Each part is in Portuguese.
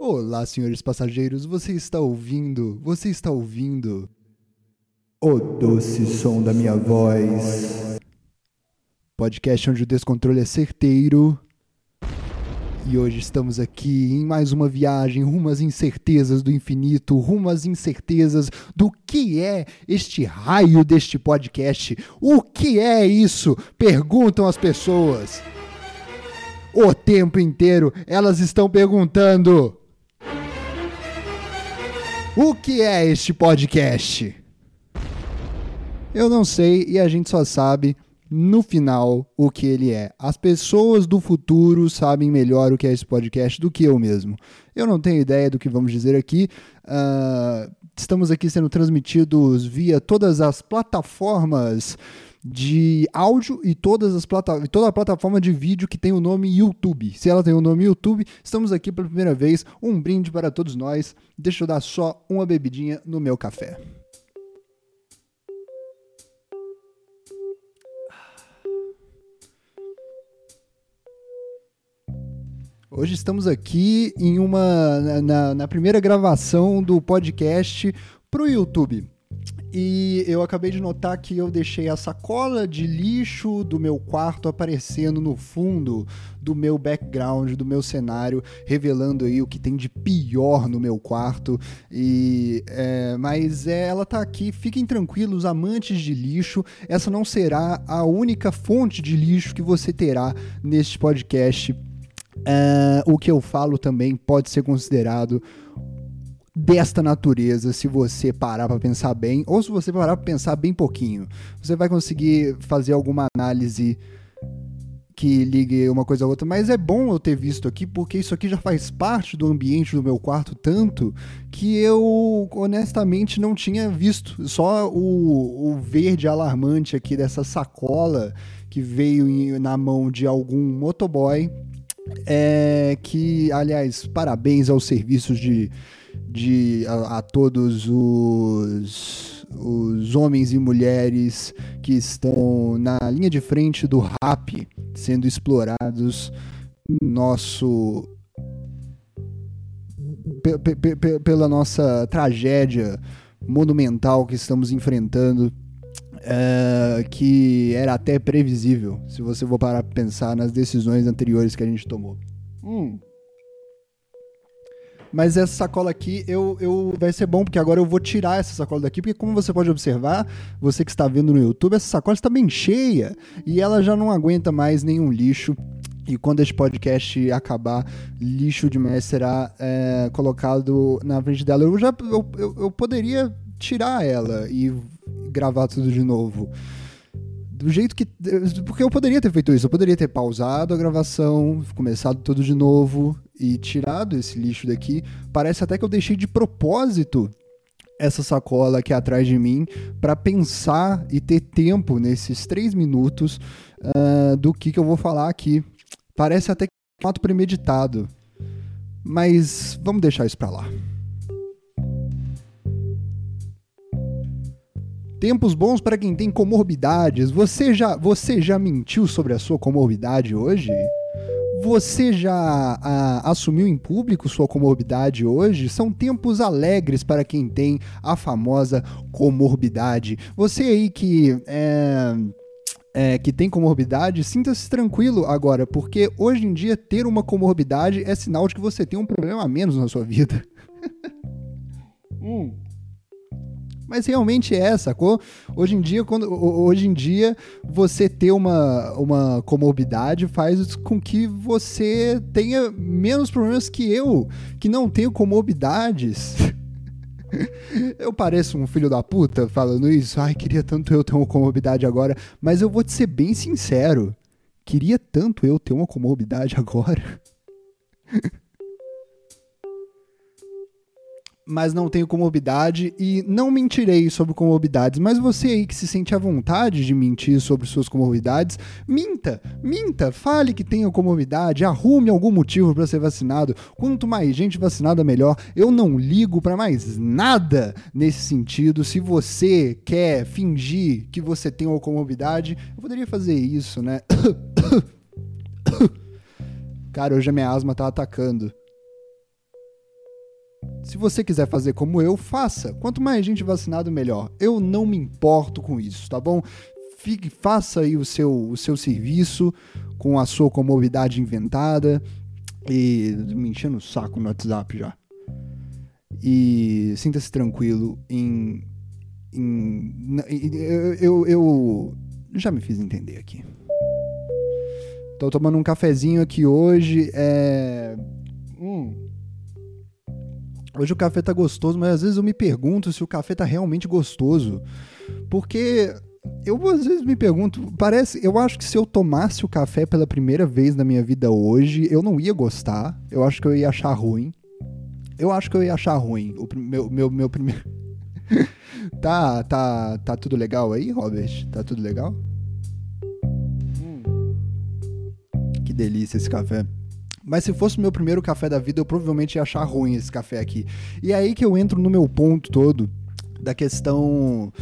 Olá, senhores passageiros, você está ouvindo? Você está ouvindo? O doce som da minha voz. Podcast onde o descontrole é certeiro. E hoje estamos aqui em mais uma viagem rumo às incertezas do infinito, rumo às incertezas do que é este raio deste podcast. O que é isso? Perguntam as pessoas. O tempo inteiro elas estão perguntando. O que é este podcast? Eu não sei e a gente só sabe no final o que ele é. As pessoas do futuro sabem melhor o que é esse podcast do que eu mesmo. Eu não tenho ideia do que vamos dizer aqui. Uh, estamos aqui sendo transmitidos via todas as plataformas de áudio e todas as plata toda a plataforma de vídeo que tem o nome YouTube. Se ela tem o nome YouTube, estamos aqui pela primeira vez. Um brinde para todos nós. Deixa eu dar só uma bebidinha no meu café. Hoje estamos aqui em uma na, na primeira gravação do podcast para o YouTube. E eu acabei de notar que eu deixei a sacola de lixo do meu quarto aparecendo no fundo do meu background, do meu cenário, revelando aí o que tem de pior no meu quarto. E é, mas é, ela tá aqui. Fiquem tranquilos, amantes de lixo. Essa não será a única fonte de lixo que você terá neste podcast. É, o que eu falo também pode ser considerado desta natureza, se você parar para pensar bem, ou se você parar para pensar bem pouquinho, você vai conseguir fazer alguma análise que ligue uma coisa a outra, mas é bom eu ter visto aqui porque isso aqui já faz parte do ambiente do meu quarto tanto que eu honestamente não tinha visto. Só o, o verde alarmante aqui dessa sacola que veio em, na mão de algum motoboy. É que, aliás, parabéns aos serviços de de a, a todos os, os homens e mulheres que estão na linha de frente do rap sendo explorados nosso pela nossa tragédia monumental que estamos enfrentando, é, que era até previsível, se você for parar para pensar nas decisões anteriores que a gente tomou. Hum. Mas essa sacola aqui eu, eu vai ser bom, porque agora eu vou tirar essa sacola daqui, porque como você pode observar, você que está vendo no YouTube, essa sacola está bem cheia e ela já não aguenta mais nenhum lixo. E quando este podcast acabar, lixo demais será é, colocado na frente dela. Eu já eu, eu, eu poderia tirar ela e gravar tudo de novo do jeito que. Porque eu poderia ter feito isso, eu poderia ter pausado a gravação, começado tudo de novo e tirado esse lixo daqui. Parece até que eu deixei de propósito essa sacola aqui atrás de mim para pensar e ter tempo nesses três minutos uh, do que, que eu vou falar aqui. Parece até que é um ato premeditado. Mas vamos deixar isso para lá. Tempos bons para quem tem comorbidades. Você já, você já mentiu sobre a sua comorbidade hoje? Você já a, assumiu em público sua comorbidade hoje? São tempos alegres para quem tem a famosa comorbidade. Você aí que é, é, que tem comorbidade, sinta-se tranquilo agora, porque hoje em dia ter uma comorbidade é sinal de que você tem um problema a menos na sua vida. hum. Mas realmente é, sacou? Hoje em dia, quando, hoje em dia você ter uma, uma comorbidade faz com que você tenha menos problemas que eu, que não tenho comorbidades. Eu pareço um filho da puta falando isso. Ai, queria tanto eu ter uma comorbidade agora. Mas eu vou te ser bem sincero. Queria tanto eu ter uma comorbidade agora. Mas não tenho comorbidade e não mentirei sobre comorbidades. Mas você aí que se sente à vontade de mentir sobre suas comorbidades, minta, minta, fale que tenha comorbidade, arrume algum motivo para ser vacinado. Quanto mais gente vacinada, melhor. Eu não ligo para mais nada nesse sentido. Se você quer fingir que você tem uma comorbidade, eu poderia fazer isso, né? Cara, hoje a minha asma tá atacando. Se você quiser fazer como eu, faça. Quanto mais gente vacinado, melhor. Eu não me importo com isso, tá bom? Fique, faça aí o seu, o seu serviço com a sua comodidade inventada. E me enchendo o saco no WhatsApp já. E sinta-se tranquilo em. em eu, eu, eu já me fiz entender aqui. Tô tomando um cafezinho aqui hoje. É. Hum. Hoje o café tá gostoso, mas às vezes eu me pergunto se o café tá realmente gostoso. Porque eu às vezes me pergunto, parece, eu acho que se eu tomasse o café pela primeira vez na minha vida hoje, eu não ia gostar. Eu acho que eu ia achar ruim. Eu acho que eu ia achar ruim. O meu, meu, meu primeiro. tá, tá, tá tudo legal aí, Robert? Tá tudo legal? Hum. Que delícia esse café. Mas se fosse o meu primeiro café da vida, eu provavelmente ia achar ruim esse café aqui. E é aí que eu entro no meu ponto todo da questão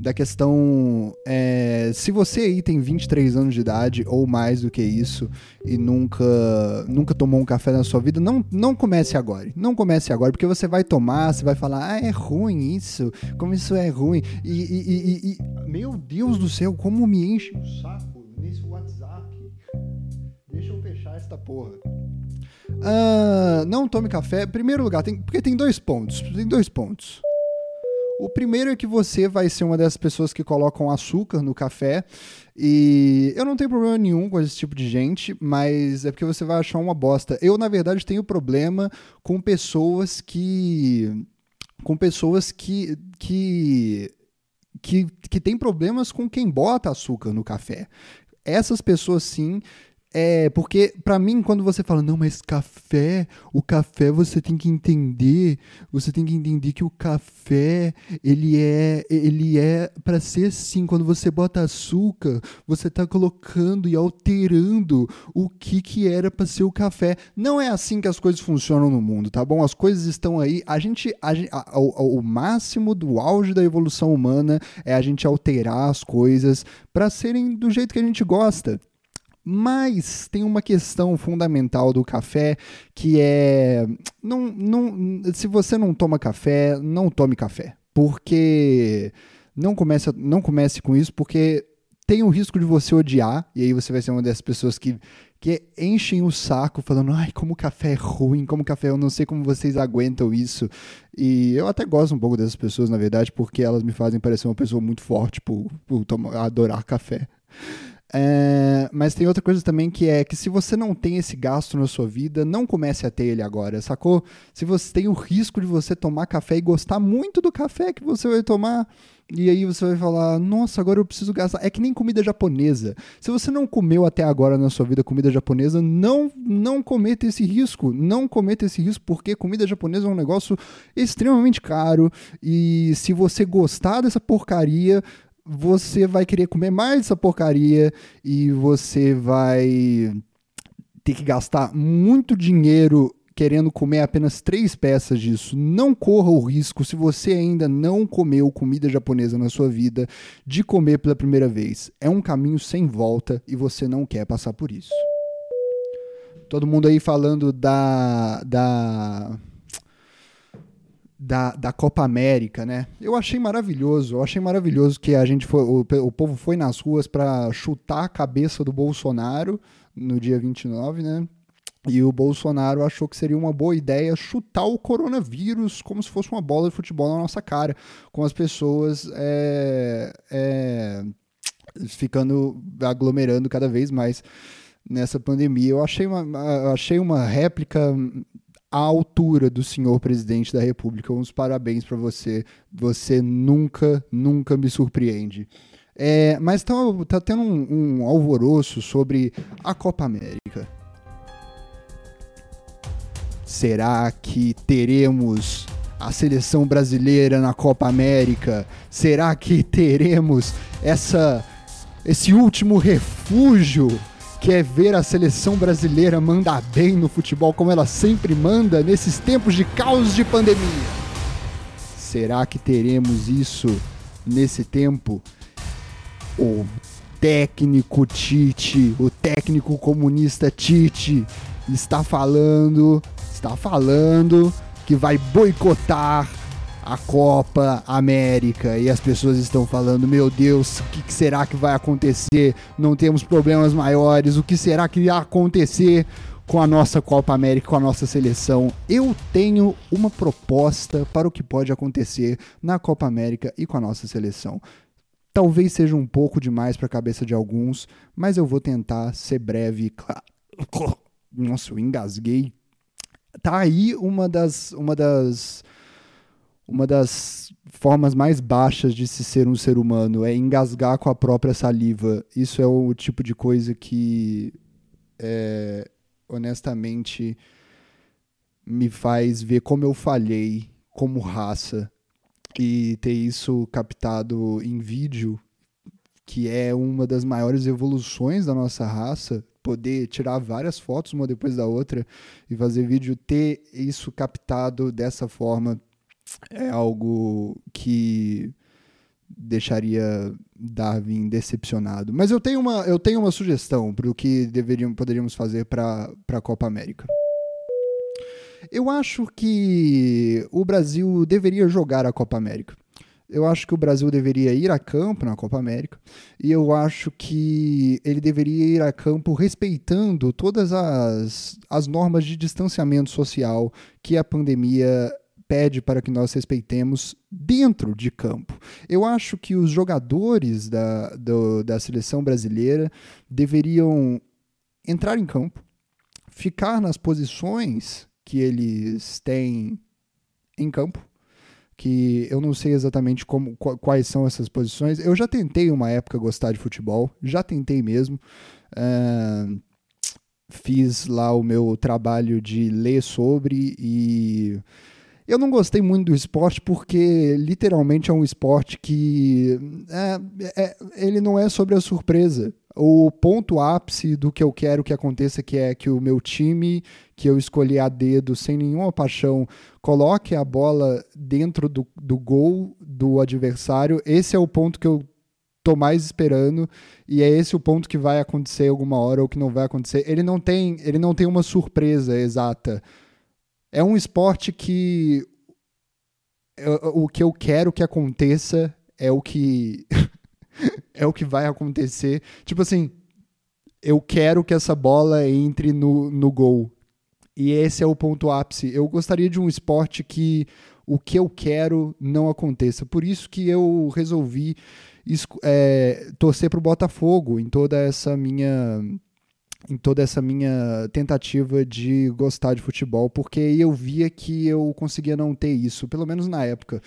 da questão é, se você aí tem 23 anos de idade ou mais do que isso e nunca nunca tomou um café na sua vida, não, não comece agora. Não comece agora, porque você vai tomar, você vai falar, ah, é ruim isso, como isso é ruim. E, e, e, e meu Deus do céu, como me enche o saco nesse WhatsApp. Deixa eu fechar esta porra. Uh, não tome café. Primeiro lugar, tem, porque tem dois pontos. Tem dois pontos. O primeiro é que você vai ser uma dessas pessoas que colocam açúcar no café. E eu não tenho problema nenhum com esse tipo de gente, mas é porque você vai achar uma bosta. Eu, na verdade, tenho problema com pessoas que. Com pessoas que. que que, que tem problemas com quem bota açúcar no café. Essas pessoas, sim, é, porque para mim, quando você fala, não, mas café, o café você tem que entender, você tem que entender que o café, ele é, ele é para ser assim, quando você bota açúcar, você tá colocando e alterando o que que era para ser o café. Não é assim que as coisas funcionam no mundo, tá bom? As coisas estão aí, a gente, a, a, o, o máximo do auge da evolução humana é a gente alterar as coisas para serem do jeito que a gente gosta. Mas tem uma questão fundamental do café que é não, não, se você não toma café, não tome café, porque não comece, não comece com isso, porque tem o risco de você odiar e aí você vai ser uma dessas pessoas que que enchem o saco falando, ai, como café é ruim, como café, eu não sei como vocês aguentam isso. E eu até gosto um pouco dessas pessoas, na verdade, porque elas me fazem parecer uma pessoa muito forte por, por tomar, adorar café. É, mas tem outra coisa também que é que se você não tem esse gasto na sua vida, não comece a ter ele agora, sacou? Se você tem o risco de você tomar café e gostar muito do café que você vai tomar, e aí você vai falar, nossa, agora eu preciso gastar. É que nem comida japonesa. Se você não comeu até agora na sua vida comida japonesa, não, não cometa esse risco. Não cometa esse risco, porque comida japonesa é um negócio extremamente caro. E se você gostar dessa porcaria, você vai querer comer mais dessa porcaria e você vai ter que gastar muito dinheiro querendo comer apenas três peças disso. Não corra o risco, se você ainda não comeu comida japonesa na sua vida, de comer pela primeira vez. É um caminho sem volta e você não quer passar por isso. Todo mundo aí falando da. da da, da Copa América, né? Eu achei maravilhoso, eu achei maravilhoso que a gente foi, o, o povo foi nas ruas para chutar a cabeça do Bolsonaro no dia 29, né? E o Bolsonaro achou que seria uma boa ideia chutar o coronavírus como se fosse uma bola de futebol na nossa cara, com as pessoas é, é, ficando aglomerando cada vez mais nessa pandemia. Eu achei uma, achei uma réplica à altura do senhor presidente da República. Uns parabéns para você. Você nunca, nunca me surpreende. É, mas tá, tá tendo um, um alvoroço sobre a Copa América. Será que teremos a seleção brasileira na Copa América? Será que teremos essa esse último refúgio quer ver a seleção brasileira mandar bem no futebol como ela sempre manda nesses tempos de caos de pandemia. Será que teremos isso nesse tempo? O técnico Tite, o técnico comunista Tite está falando, está falando que vai boicotar a Copa América e as pessoas estão falando: meu Deus, o que será que vai acontecer? Não temos problemas maiores, o que será que irá acontecer com a nossa Copa América, com a nossa seleção? Eu tenho uma proposta para o que pode acontecer na Copa América e com a nossa seleção. Talvez seja um pouco demais para a cabeça de alguns, mas eu vou tentar ser breve. Claro. Nossa, eu engasguei. Tá aí uma das, uma das uma das formas mais baixas de se ser um ser humano é engasgar com a própria saliva. Isso é o tipo de coisa que, é, honestamente, me faz ver como eu falhei como raça e ter isso captado em vídeo, que é uma das maiores evoluções da nossa raça, poder tirar várias fotos uma depois da outra e fazer vídeo, ter isso captado dessa forma é algo que deixaria Darwin decepcionado. Mas eu tenho uma, eu tenho uma sugestão para o que deveríamos, poderíamos fazer para a Copa América. Eu acho que o Brasil deveria jogar a Copa América. Eu acho que o Brasil deveria ir a campo na Copa América e eu acho que ele deveria ir a campo respeitando todas as, as normas de distanciamento social que a pandemia pede para que nós respeitemos dentro de campo. Eu acho que os jogadores da, do, da seleção brasileira deveriam entrar em campo, ficar nas posições que eles têm em campo, que eu não sei exatamente como, quais são essas posições. Eu já tentei uma época gostar de futebol, já tentei mesmo. Uh, fiz lá o meu trabalho de ler sobre e eu não gostei muito do esporte porque literalmente é um esporte que é, é, ele não é sobre a surpresa. O ponto ápice do que eu quero que aconteça que é que o meu time, que eu escolhi a dedo sem nenhuma paixão, coloque a bola dentro do, do gol do adversário. Esse é o ponto que eu tô mais esperando e é esse o ponto que vai acontecer alguma hora ou que não vai acontecer. Ele não tem, ele não tem uma surpresa exata é um esporte que o que eu quero que aconteça é o que é o que vai acontecer. Tipo assim, eu quero que essa bola entre no, no gol. E esse é o ponto ápice. Eu gostaria de um esporte que o que eu quero não aconteça. Por isso que eu resolvi é, torcer para o Botafogo em toda essa minha em toda essa minha tentativa de gostar de futebol, porque eu via que eu conseguia não ter isso, pelo menos na época.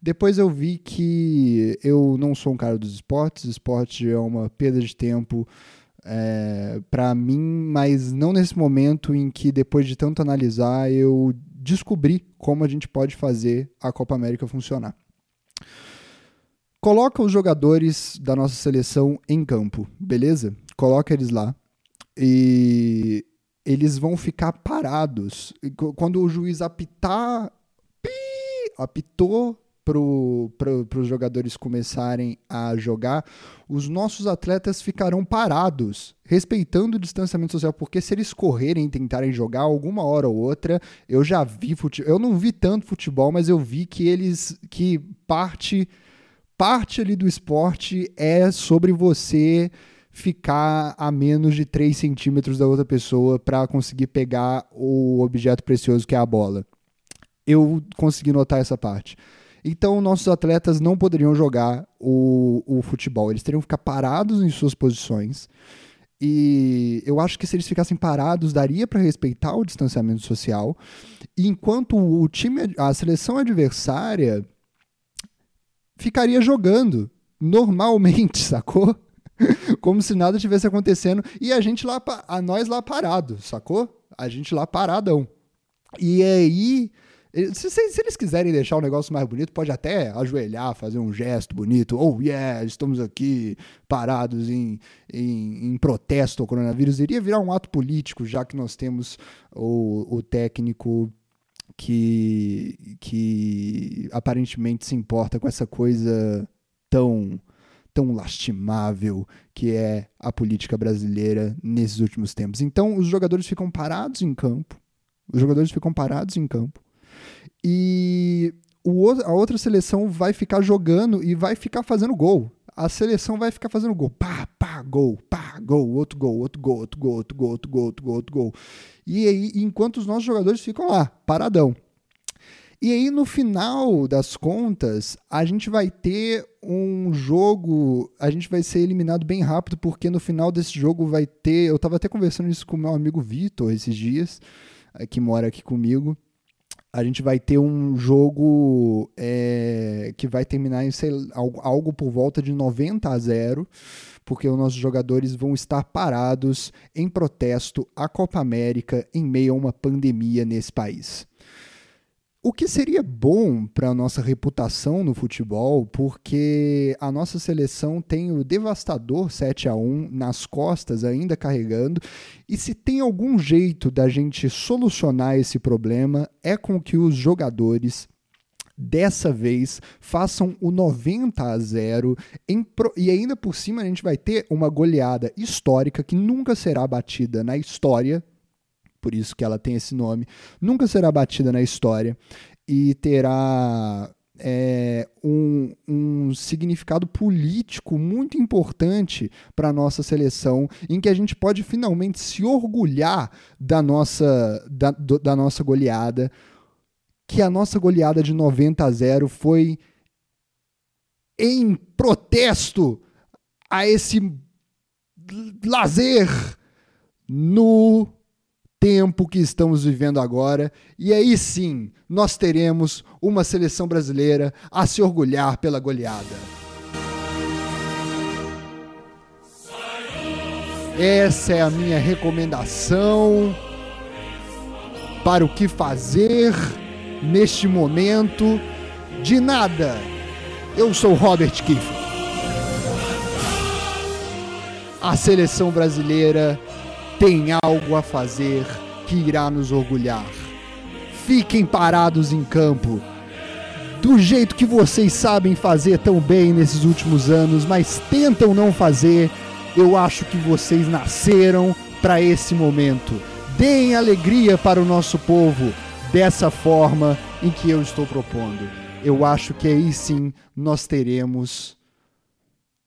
Depois eu vi que eu não sou um cara dos esportes, esporte é uma perda de tempo é, para mim, mas não nesse momento em que, depois de tanto analisar, eu descobri como a gente pode fazer a Copa América funcionar. Coloca os jogadores da nossa seleção em campo, beleza? Coloca eles lá e eles vão ficar parados. Quando o juiz apitar, apitou para os jogadores começarem a jogar, os nossos atletas ficarão parados, respeitando o distanciamento social, porque se eles correrem e tentarem jogar alguma hora ou outra, eu já vi futebol, eu não vi tanto futebol, mas eu vi que eles que parte parte ali do esporte é sobre você ficar a menos de 3 centímetros da outra pessoa para conseguir pegar o objeto precioso que é a bola. Eu consegui notar essa parte. Então, nossos atletas não poderiam jogar o, o futebol, eles teriam que ficar parados em suas posições. E eu acho que se eles ficassem parados, daria para respeitar o distanciamento social. E enquanto o time, a seleção adversária ficaria jogando normalmente, sacou? como se nada tivesse acontecendo e a gente lá, a nós lá parado, sacou? A gente lá paradão. E aí, se, se, se, eles quiserem deixar o negócio mais bonito, pode até ajoelhar, fazer um gesto bonito. Oh, yeah, estamos aqui parados em, em, em protesto ao coronavírus. Iria virar um ato político, já que nós temos o, o técnico que, que aparentemente se importa com essa coisa tão tão lastimável que é a política brasileira nesses últimos tempos. Então, os jogadores ficam parados em campo, os jogadores ficam parados em campo, e a outra seleção vai ficar jogando e vai ficar fazendo gol. A seleção vai ficar fazendo gol. Pá, pá, gol, pá, gol, outro gol, outro gol, outro gol, outro gol, outro gol, outro gol, outro gol. E aí, enquanto os nossos jogadores ficam lá, paradão. E aí, no final das contas, a gente vai ter um jogo. A gente vai ser eliminado bem rápido, porque no final desse jogo vai ter. Eu tava até conversando isso com meu amigo Vitor esses dias, que mora aqui comigo a gente vai ter um jogo é, que vai terminar em sei, algo, por volta de 90 a 0, porque os nossos jogadores vão estar parados em protesto à Copa América em meio a uma pandemia nesse país. O que seria bom para a nossa reputação no futebol, porque a nossa seleção tem o devastador 7 a 1 nas costas ainda carregando, e se tem algum jeito da gente solucionar esse problema é com que os jogadores dessa vez façam o 90 a 0 pro... e ainda por cima a gente vai ter uma goleada histórica que nunca será batida na história por isso que ela tem esse nome, nunca será batida na história e terá é, um, um, significado político muito importante para a nossa seleção, em que a gente pode finalmente se orgulhar da nossa, da, do, da nossa goleada, que a nossa goleada de 90 a 0 foi em protesto a esse lazer no tempo que estamos vivendo agora, e aí sim nós teremos uma seleção brasileira a se orgulhar pela goleada. Essa é a minha recomendação para o que fazer neste momento. De nada, eu sou Robert Kiefer. A seleção brasileira tem algo a fazer que irá nos orgulhar. Fiquem parados em campo, do jeito que vocês sabem fazer tão bem nesses últimos anos, mas tentam não fazer. Eu acho que vocês nasceram para esse momento. Deem alegria para o nosso povo dessa forma em que eu estou propondo. Eu acho que aí sim nós teremos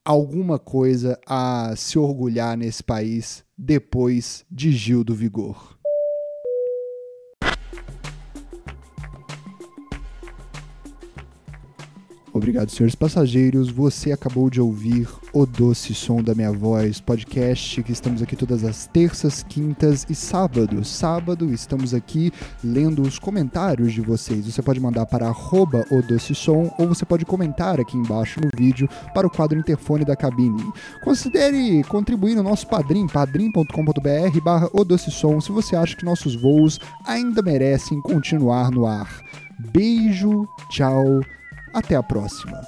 alguma coisa a se orgulhar nesse país depois de Gil do Vigor. Obrigado, senhores passageiros. Você acabou de ouvir O Doce Som da Minha Voz, podcast que estamos aqui todas as terças, quintas e sábados. Sábado estamos aqui lendo os comentários de vocês. Você pode mandar para arroba O Doce Som ou você pode comentar aqui embaixo no vídeo para o quadro interfone da cabine. Considere contribuir no nosso padrim, padrim.com.br barra O Doce Som, se você acha que nossos voos ainda merecem continuar no ar. Beijo, tchau até a próxima!